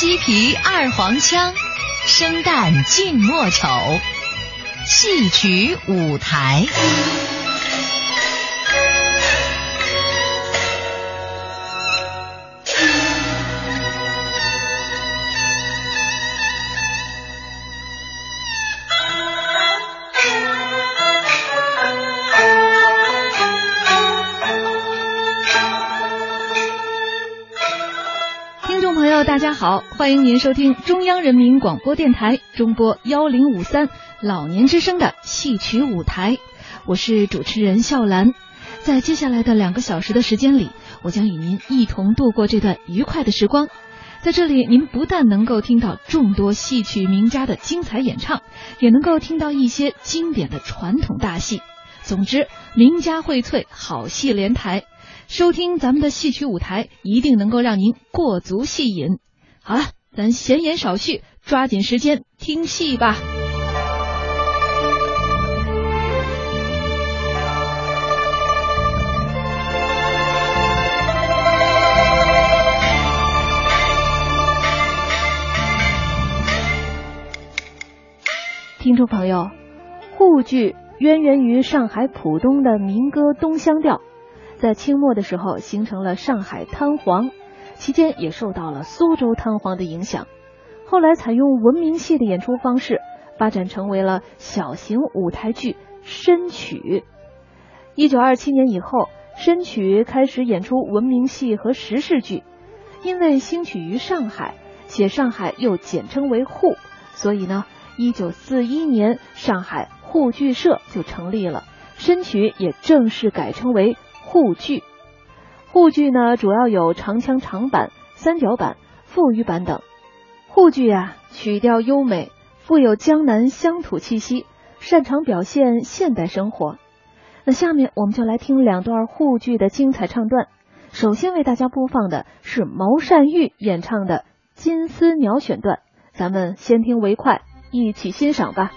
西皮二黄腔，生旦净末丑，戏曲舞台。好，欢迎您收听中央人民广播电台中波幺零五三老年之声的戏曲舞台，我是主持人笑兰。在接下来的两个小时的时间里，我将与您一同度过这段愉快的时光。在这里，您不但能够听到众多戏曲名家的精彩演唱，也能够听到一些经典的传统大戏。总之，名家荟萃，好戏连台。收听咱们的戏曲舞台，一定能够让您过足戏瘾。好了，咱闲言少叙，抓紧时间听戏吧。听众朋友，沪剧渊源于上海浦东的民歌《东乡调》，在清末的时候形成了上海滩簧。期间也受到了苏州滩簧的影响，后来采用文明戏的演出方式，发展成为了小型舞台剧深曲。一九二七年以后，深曲开始演出文明戏和时事剧。因为兴起于上海，且上海又简称为沪，所以呢，一九四一年上海沪剧社就成立了，深曲也正式改称为沪剧。沪剧呢，主要有长腔长板、三角板、腹语板等。沪剧啊，曲调优美，富有江南乡土气息，擅长表现现代生活。那下面我们就来听两段沪剧的精彩唱段。首先为大家播放的是毛善玉演唱的《金丝鸟》选段，咱们先听为快，一起欣赏吧。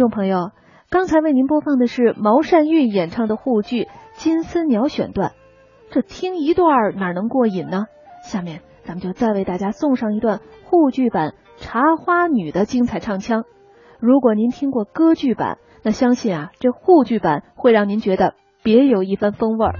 众朋友，刚才为您播放的是毛善玉演唱的沪剧《金丝鸟》选段，这听一段哪能过瘾呢？下面咱们就再为大家送上一段沪剧版《茶花女》的精彩唱腔。如果您听过歌剧版，那相信啊，这沪剧版会让您觉得别有一番风味儿。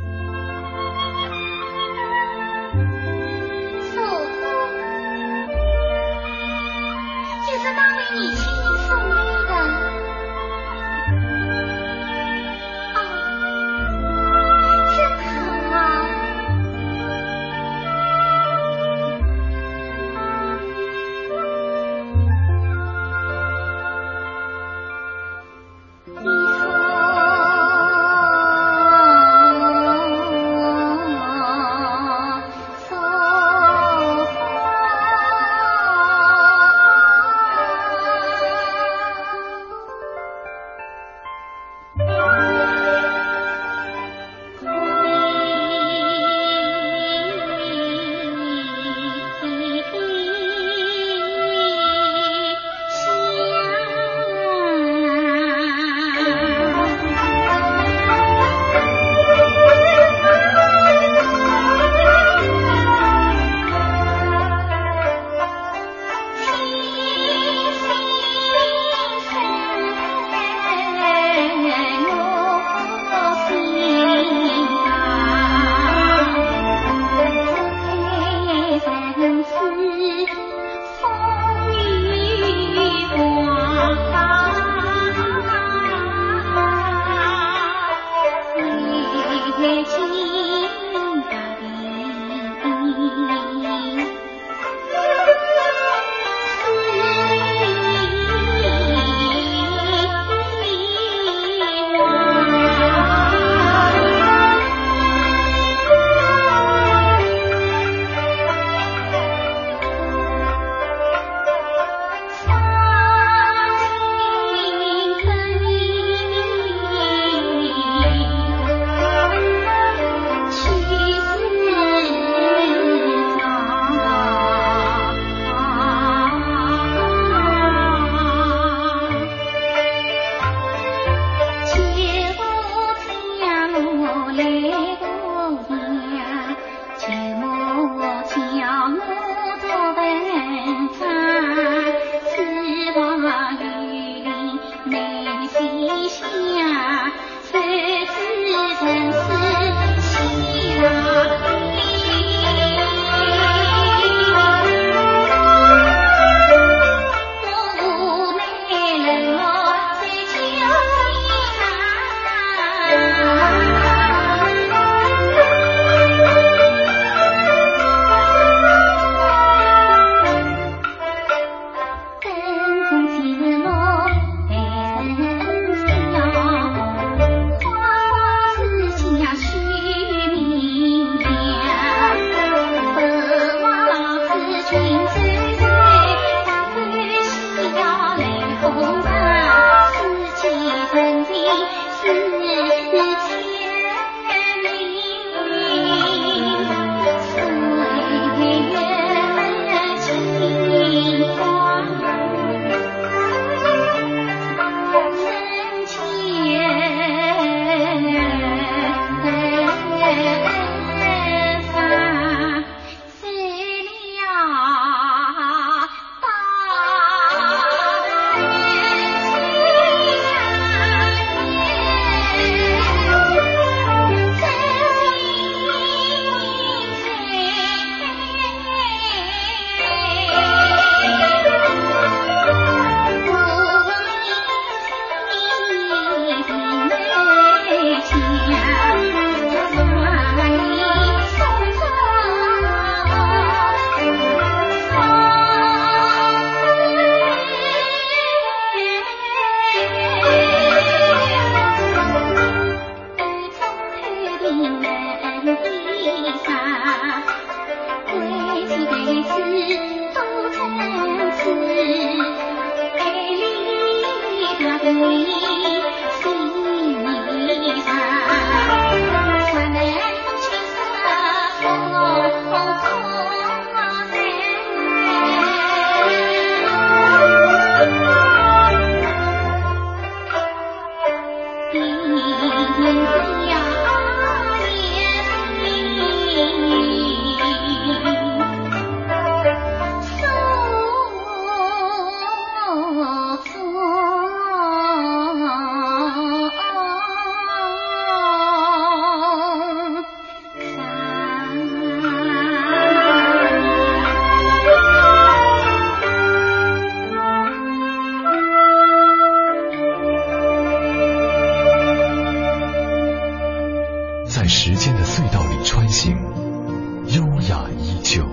优雅依旧。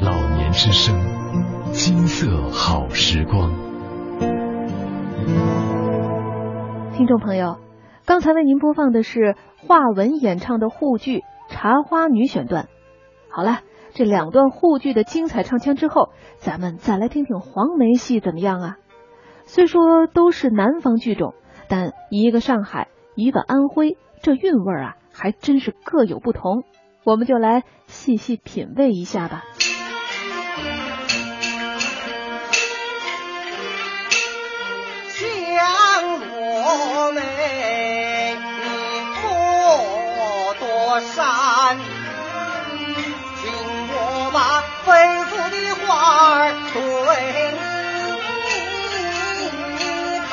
老年之声，金色好时光。听众朋友，刚才为您播放的是华文演唱的沪剧《茶花女》选段。好了，这两段沪剧的精彩唱腔之后，咱们再来听听黄梅戏怎么样啊？虽说都是南方剧种，但一个上海，一个安徽，这韵味啊，还真是各有不同。我们就来细细品味一下吧。香罗梅，你莫多山，听我把肺腑的话儿对你谈。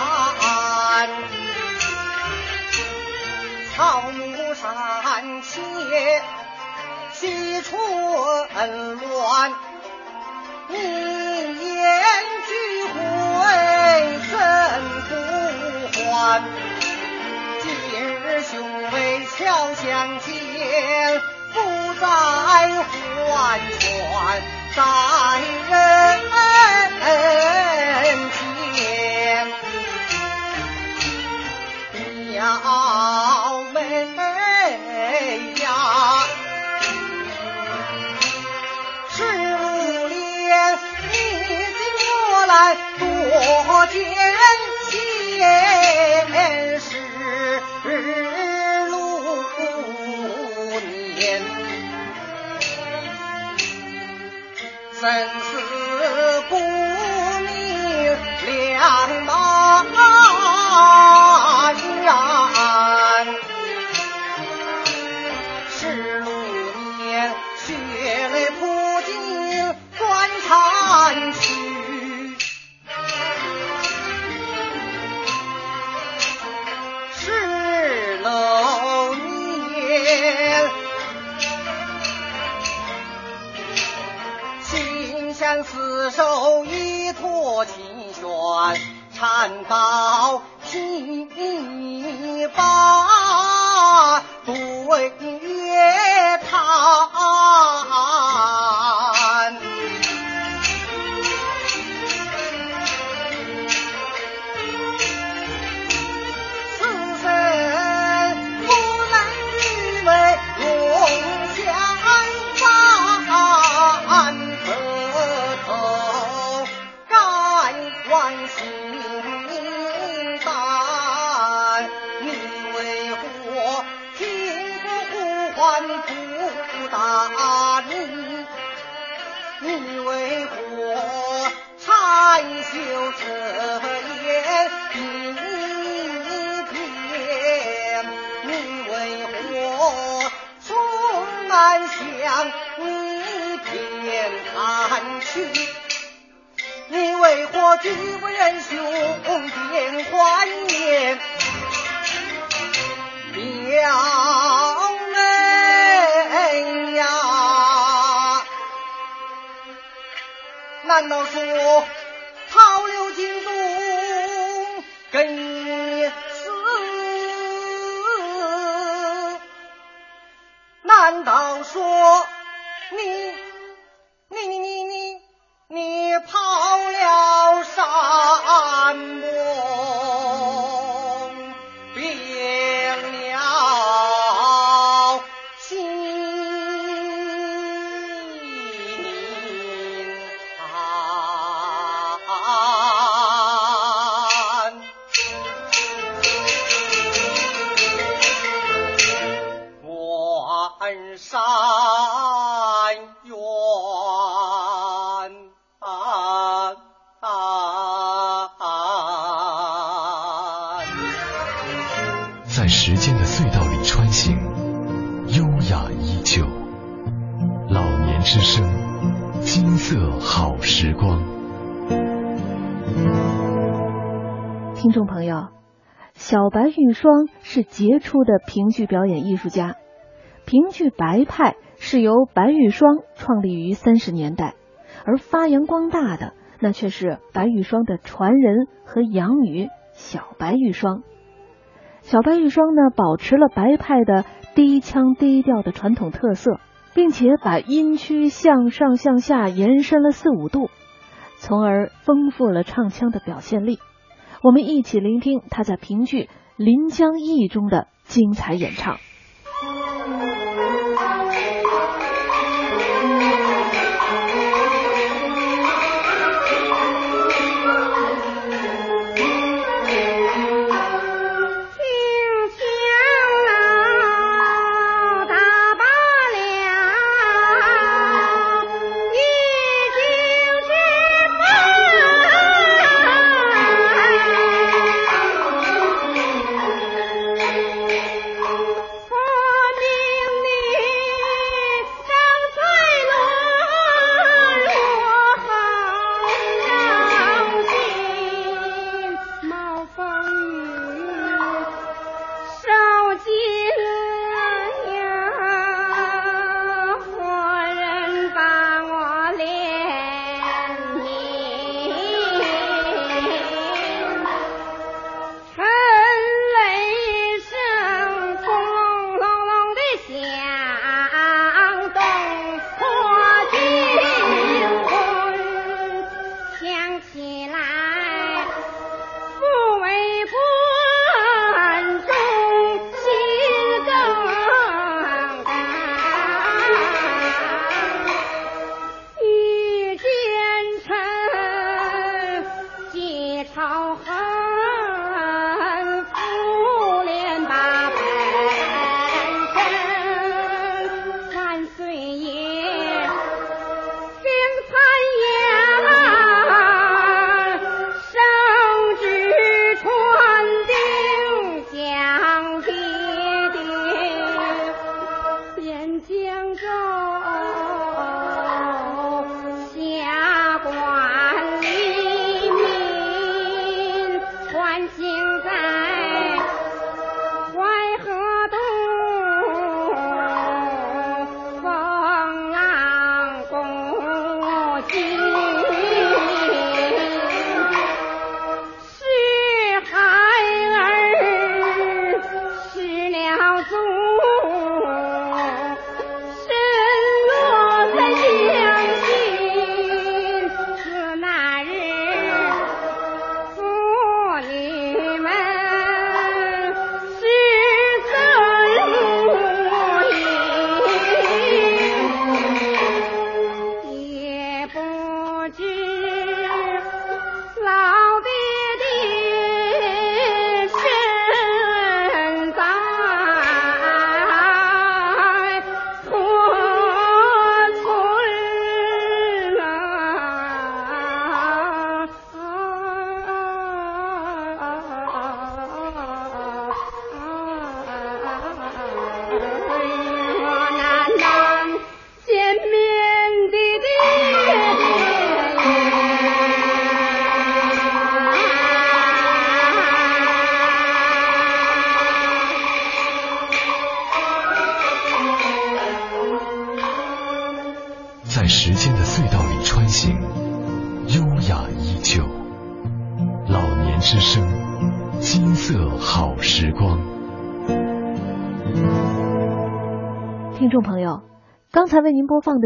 草木山前切须春乱，你言聚会怎不还？今日兄妹巧相见，不再还船在人间。表来多艰险，十路年，生死不难道举为人兄变幻言？表妹呀，难道说曹刘金东跟你死？难道说你了山听众朋友，小白玉霜是杰出的评剧表演艺术家。评剧白派是由白玉霜创立于三十年代，而发扬光大的那却是白玉霜的传人和养女小白玉霜。小白玉霜呢，保持了白派的低腔低调的传统特色，并且把音区向上向下延伸了四五度，从而丰富了唱腔的表现力。我们一起聆听他在评剧《临江忆》中的精彩演唱。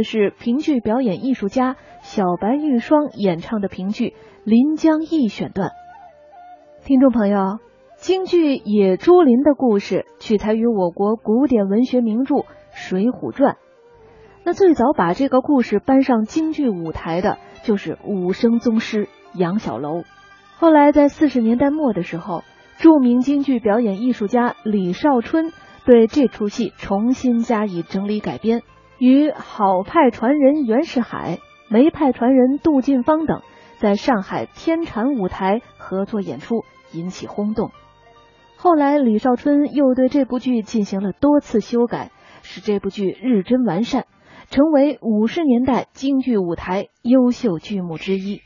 是评剧表演艺术家小白玉霜演唱的评剧《临江驿》选段。听众朋友，京剧《野猪林》的故事取材于我国古典文学名著《水浒传》。那最早把这个故事搬上京剧舞台的，就是武生宗师杨小楼。后来在四十年代末的时候，著名京剧表演艺术家李少春对这出戏重新加以整理改编，与好派传人袁世海、梅派传人杜近芳等在上海天蟾舞台合作演出，引起轰动。后来李少春又对这部剧进行了多次修改，使这部剧日臻完善。成为五十年代京剧舞台优秀剧目之一。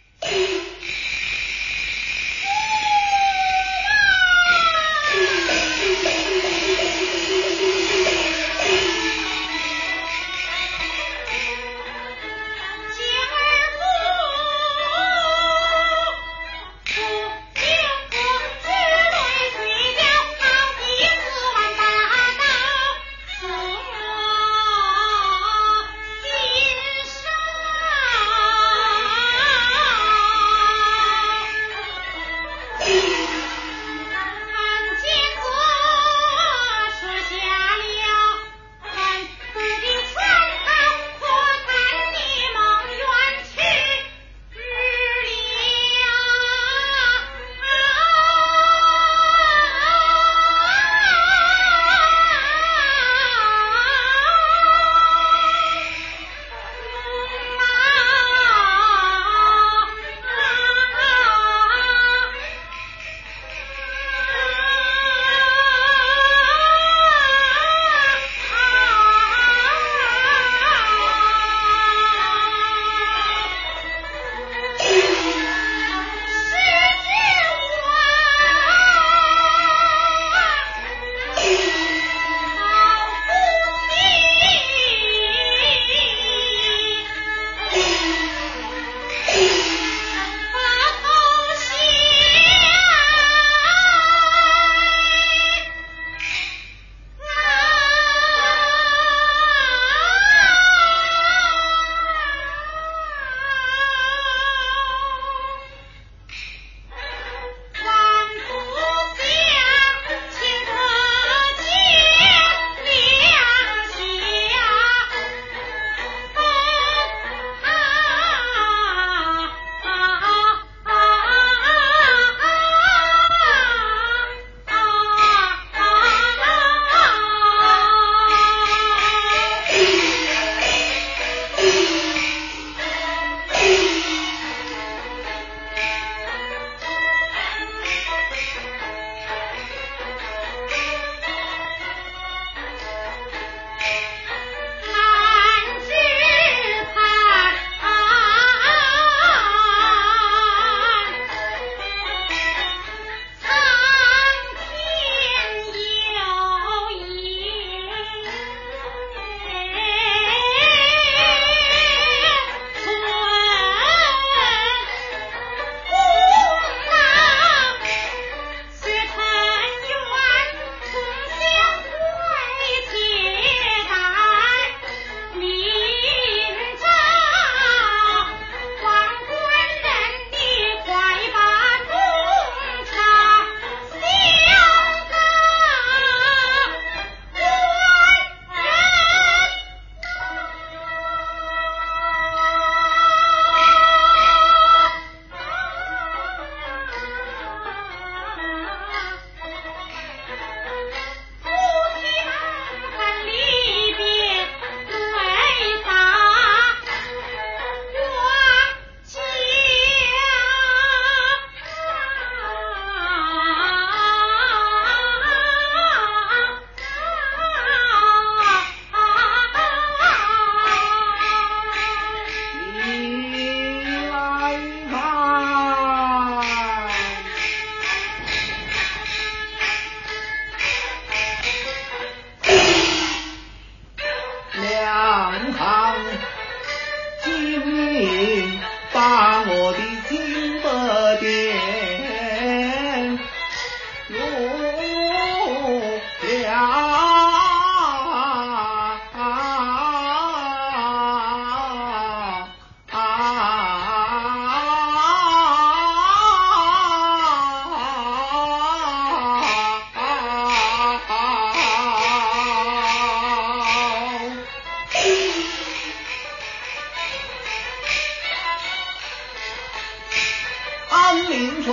林冲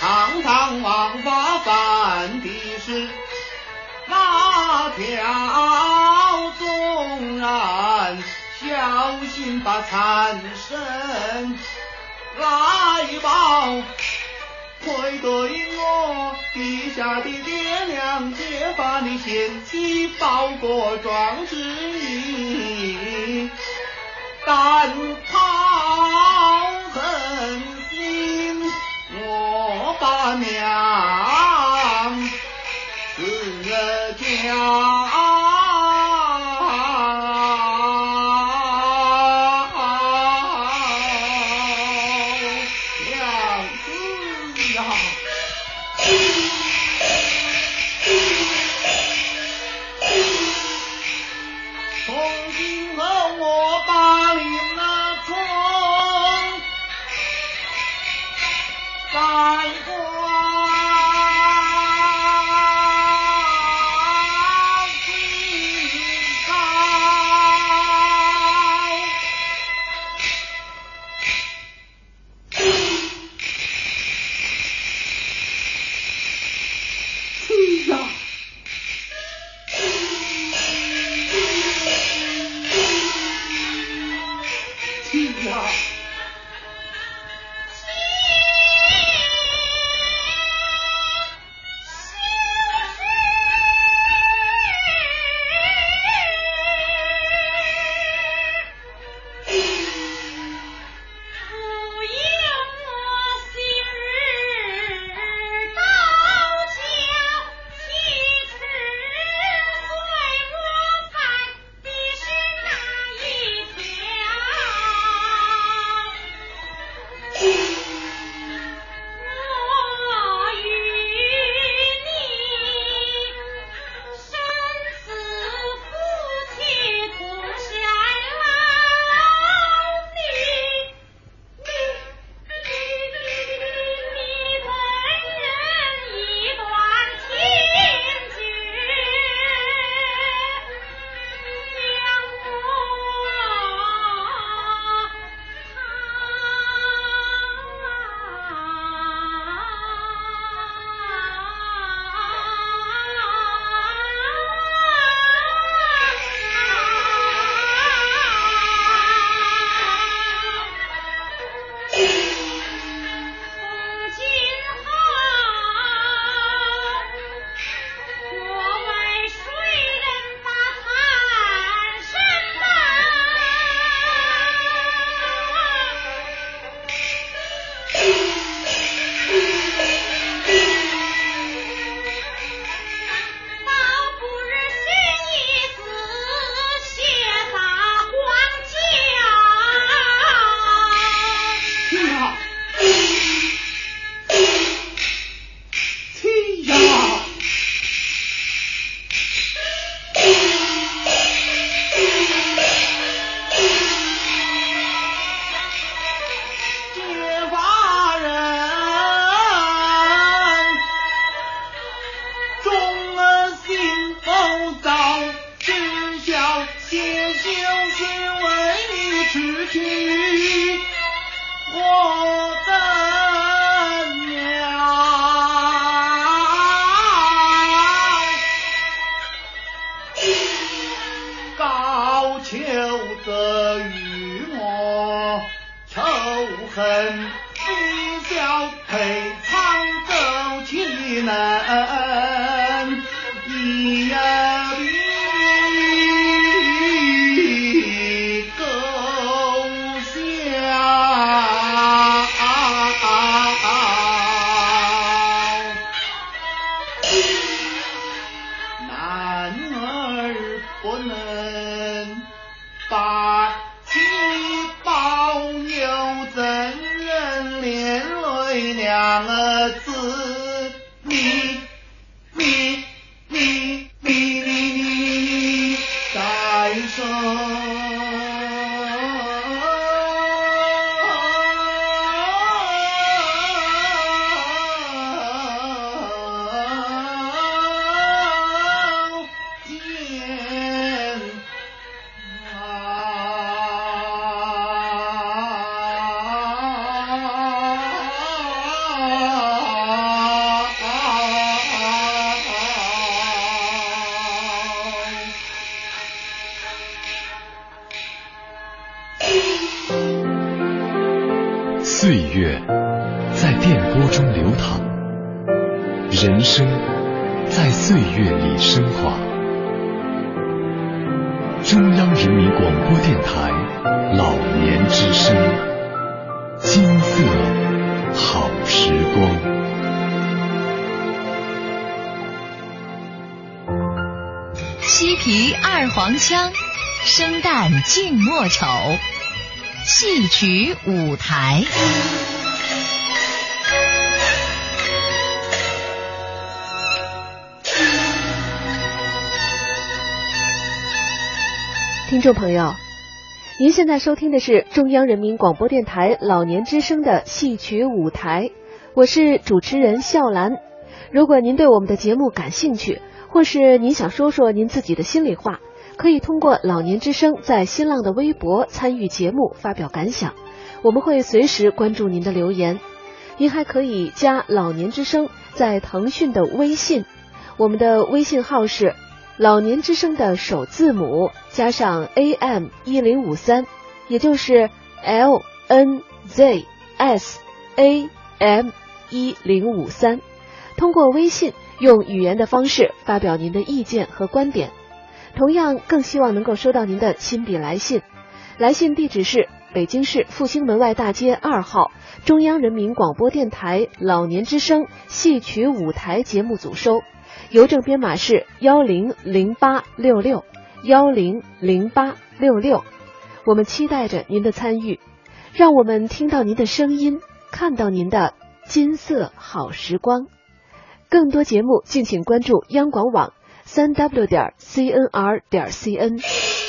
堂堂王法犯的是哪条？纵然小心把残身来报，愧对我陛下的爹娘，皆把你献祭，报国庄之意，但跑。狠心，我把娘中流淌，人生在岁月里升华。中央人民广播电台老年之声，金色好时光。西皮二黄腔，生旦净末丑，戏曲舞台。听众朋友，您现在收听的是中央人民广播电台老年之声的戏曲舞台，我是主持人笑兰。如果您对我们的节目感兴趣，或是您想说说您自己的心里话，可以通过老年之声在新浪的微博参与节目发表感想，我们会随时关注您的留言。您还可以加老年之声在腾讯的微信，我们的微信号是。老年之声的首字母加上 AM 一零五三，也就是 L N Z S A M 一零五三。通过微信用语言的方式发表您的意见和观点。同样，更希望能够收到您的亲笔来信。来信地址是北京市复兴门外大街二号中央人民广播电台老年之声戏曲舞台节目组收。邮政编码是幺零零八六六幺零零八六六，我们期待着您的参与，让我们听到您的声音，看到您的金色好时光。更多节目，敬请关注央广网三 w 点 cnr 点 cn。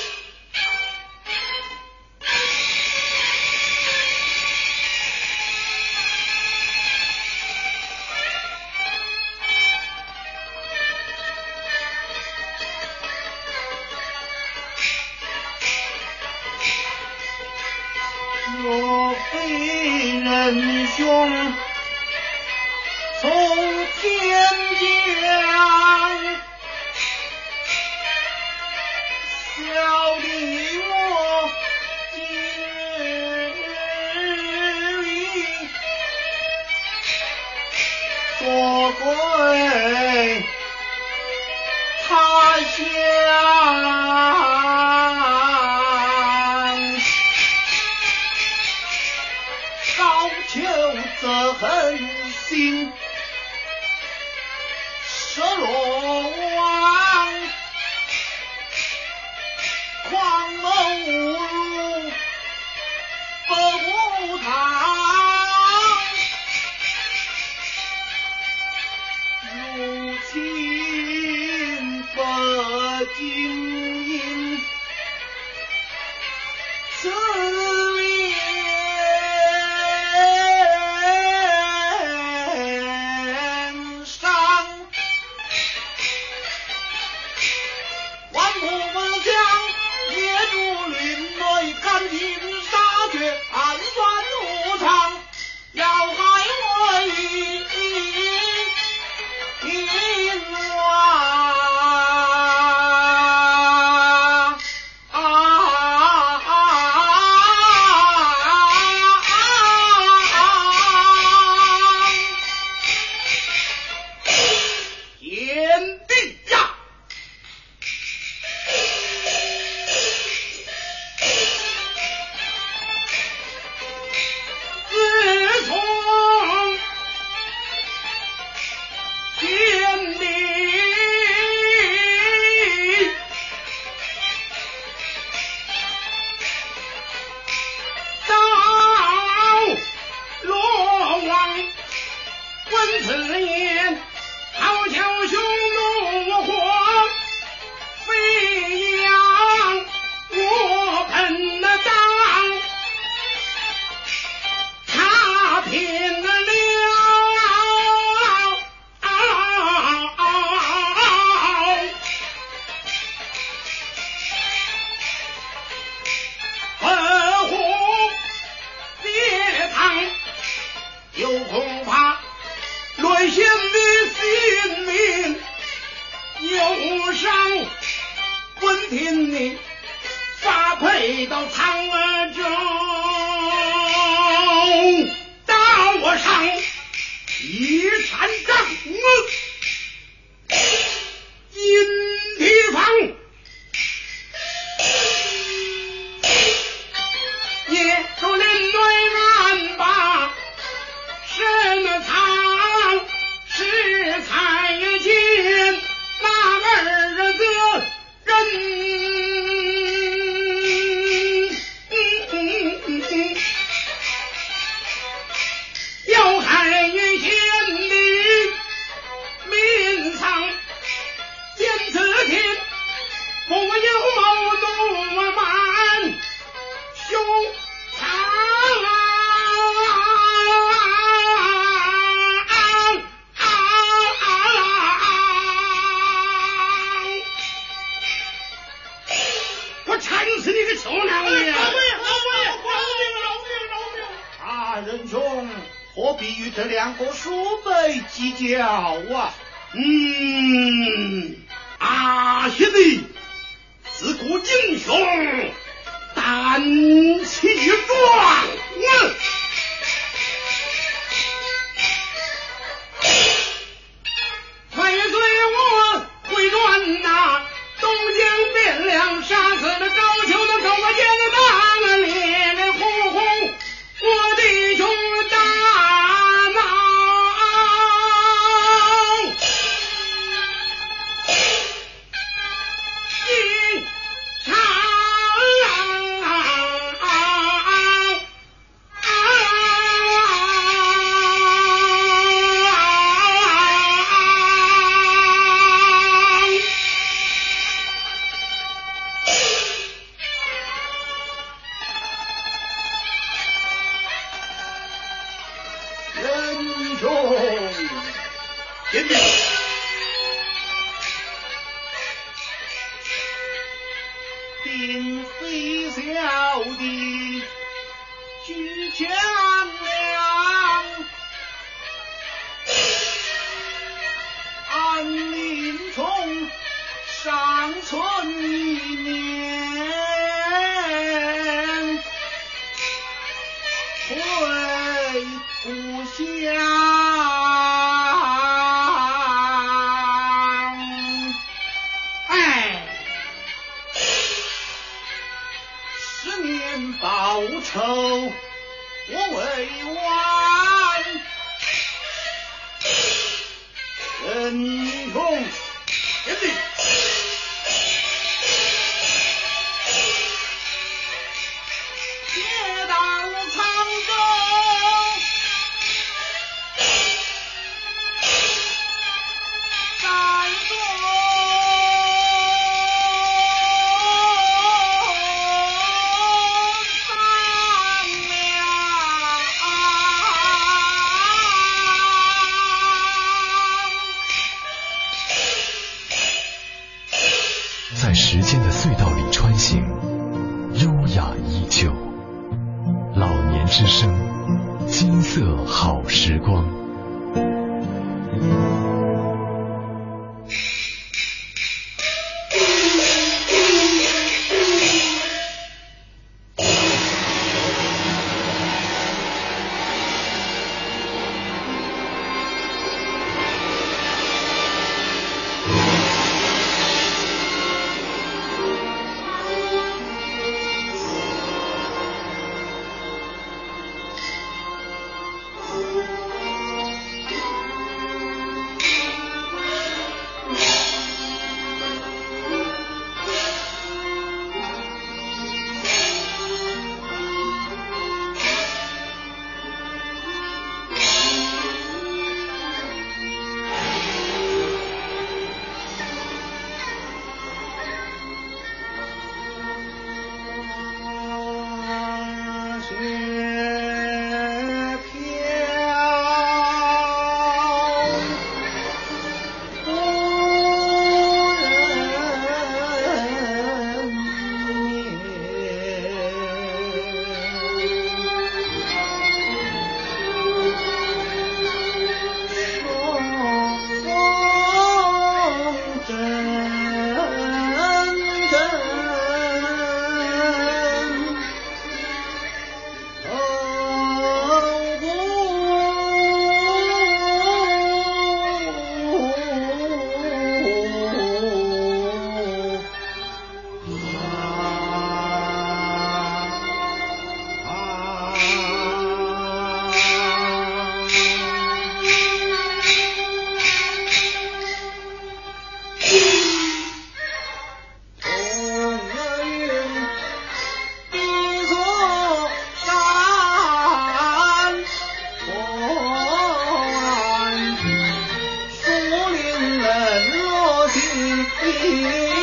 کی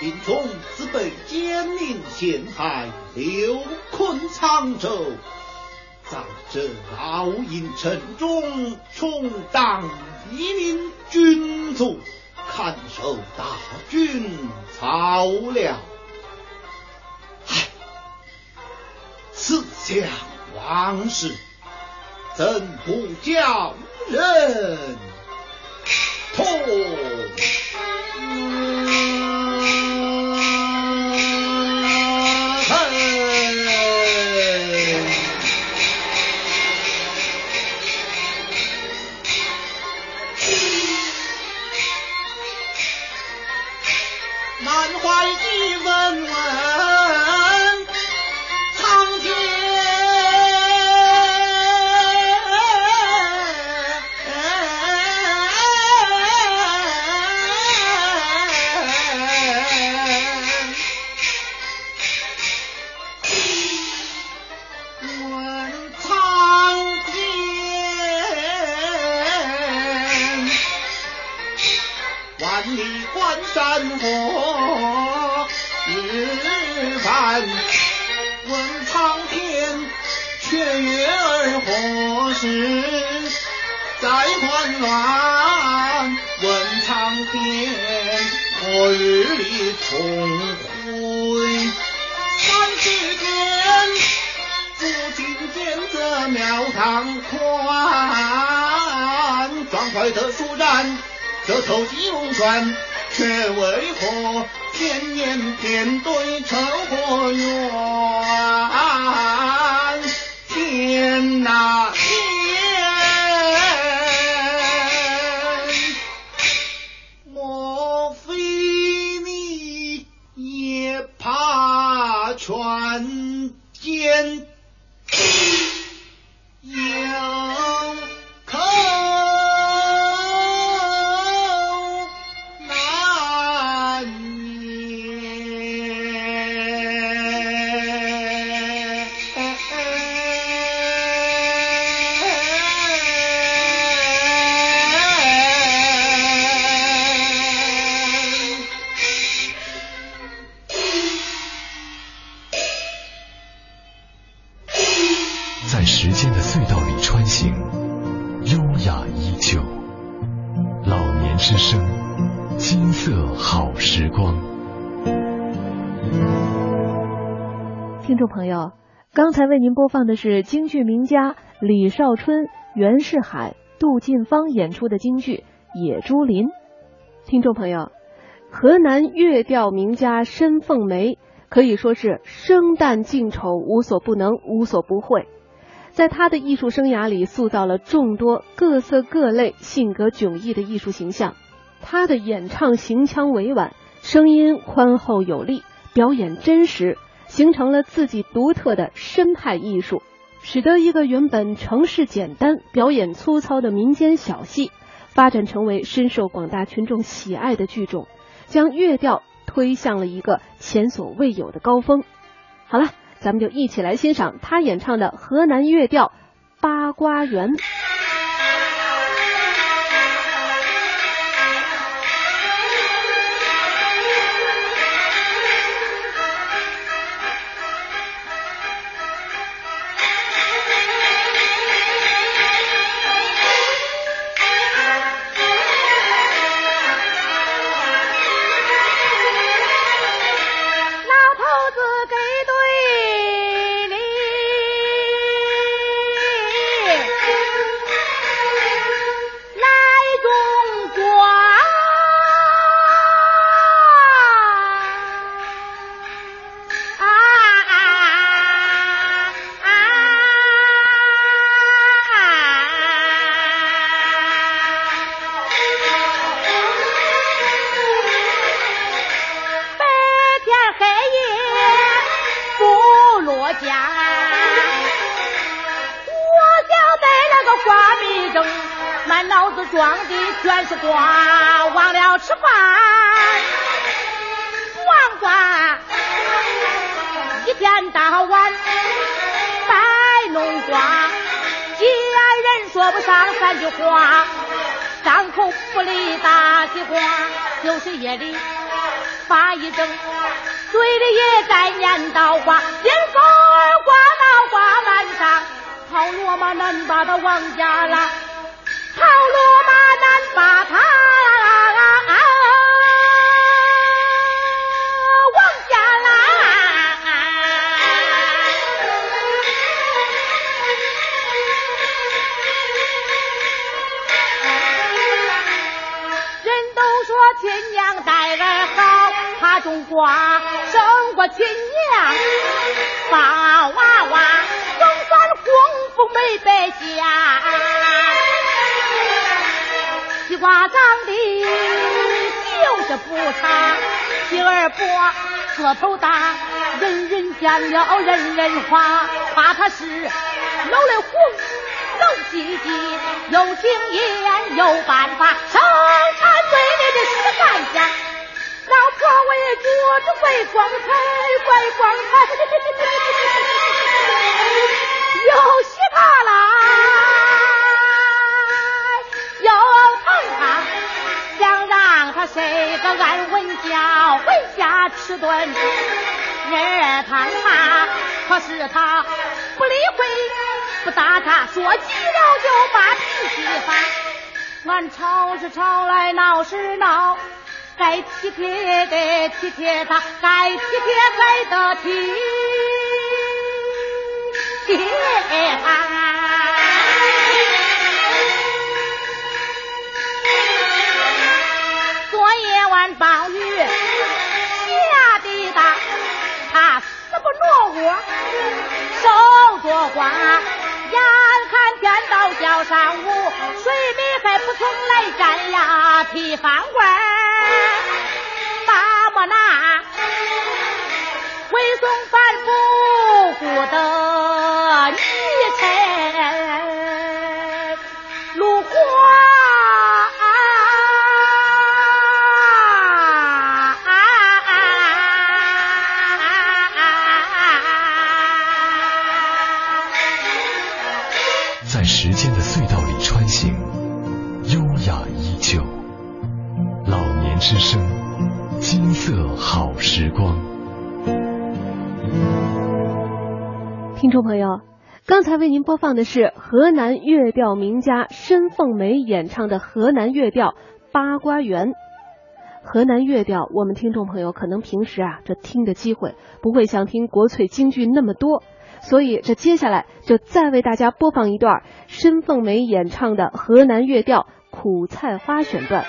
兵冲只被奸佞陷害，流困沧州，在这牢营城中充当一民军卒，看守大军草料。唉，思想往事，怎不叫人痛？日里重回三尺剑，不听见这庙堂宽，壮怀的舒展，这头急龙拳，却为何偏年偏对愁火冤？天哪！听众朋友，刚才为您播放的是京剧名家李少春、袁世海、杜近芳演出的京剧《野猪林》。听众朋友，河南越调名家申凤梅可以说是生旦净丑无所不能、无所不会，在他的艺术生涯里塑造了众多各色各类性格迥异的艺术形象。他的演唱行腔委婉，声音宽厚有力，表演真实。形成了自己独特的深派艺术，使得一个原本程式简单、表演粗糙的民间小戏，发展成为深受广大群众喜爱的剧种，将乐调推向了一个前所未有的高峰。好了，咱们就一起来欣赏他演唱的河南乐调《八卦园》。呀，提饭罐把么拿，回送反复顾得听众朋友，刚才为您播放的是河南乐调名家申凤梅演唱的河南乐调《八卦园》。河南乐调，我们听众朋友可能平时啊这听的机会不会像听国粹京剧那么多，所以这接下来就再为大家播放一段申凤梅演唱的河南乐调《苦菜花》选段。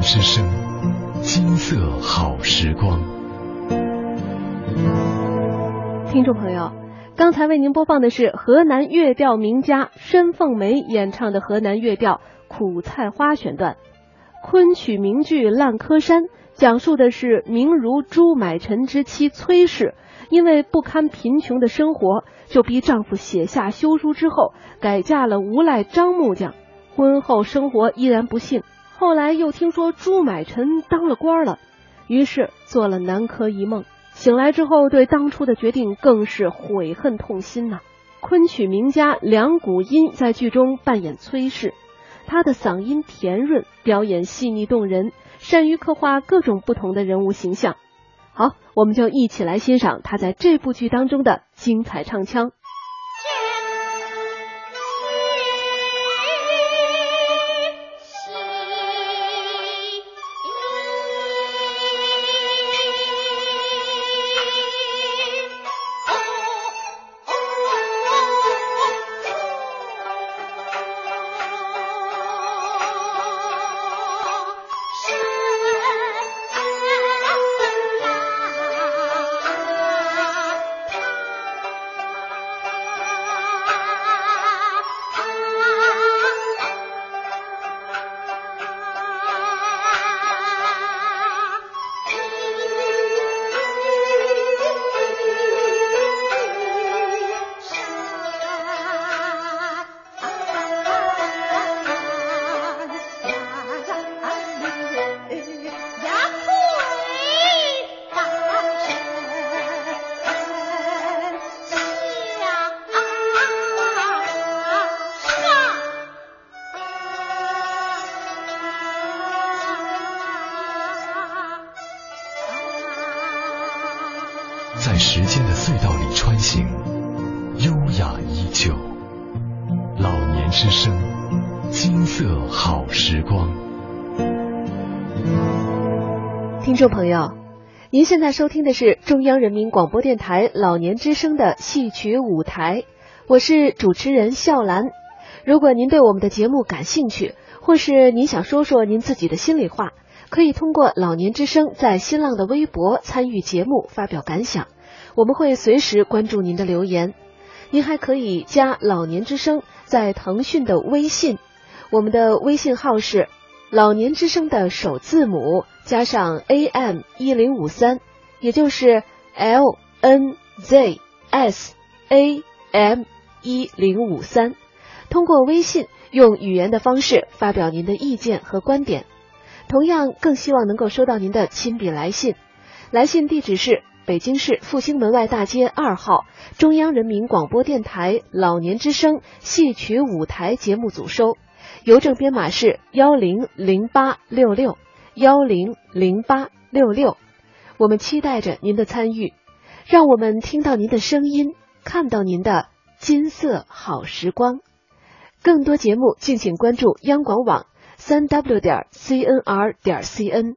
之声，金色好时光。听众朋友，刚才为您播放的是河南乐调名家申凤梅演唱的河南乐调《苦菜花》选段。昆曲名剧《烂柯山》讲述的是名儒朱买臣之妻崔氏，因为不堪贫穷的生活，就逼丈夫写下休书之后，改嫁了无赖张木匠。婚后生活依然不幸，后来又听说朱买臣当了官了，于是做了南柯一梦。醒来之后，对当初的决定更是悔恨痛心呐。昆曲名家梁谷音在剧中扮演崔氏，他的嗓音甜润，表演细腻动人，善于刻画各种不同的人物形象。好，我们就一起来欣赏他在这部剧当中的精彩唱腔。众朋友，您现在收听的是中央人民广播电台老年之声的戏曲舞台，我是主持人笑兰。如果您对我们的节目感兴趣，或是您想说说您自己的心里话，可以通过老年之声在新浪的微博参与节目发表感想，我们会随时关注您的留言。您还可以加老年之声在腾讯的微信，我们的微信号是。老年之声的首字母加上 AM 一零五三，也就是 L N Z S A M 一零五三。通过微信用语言的方式发表您的意见和观点。同样，更希望能够收到您的亲笔来信。来信地址是北京市复兴门外大街二号中央人民广播电台老年之声戏曲舞台节目组收。邮政编码是幺零零八六六幺零零八六六，我们期待着您的参与，让我们听到您的声音，看到您的金色好时光。更多节目敬请关注央广网三 w 点 cnr 点 cn。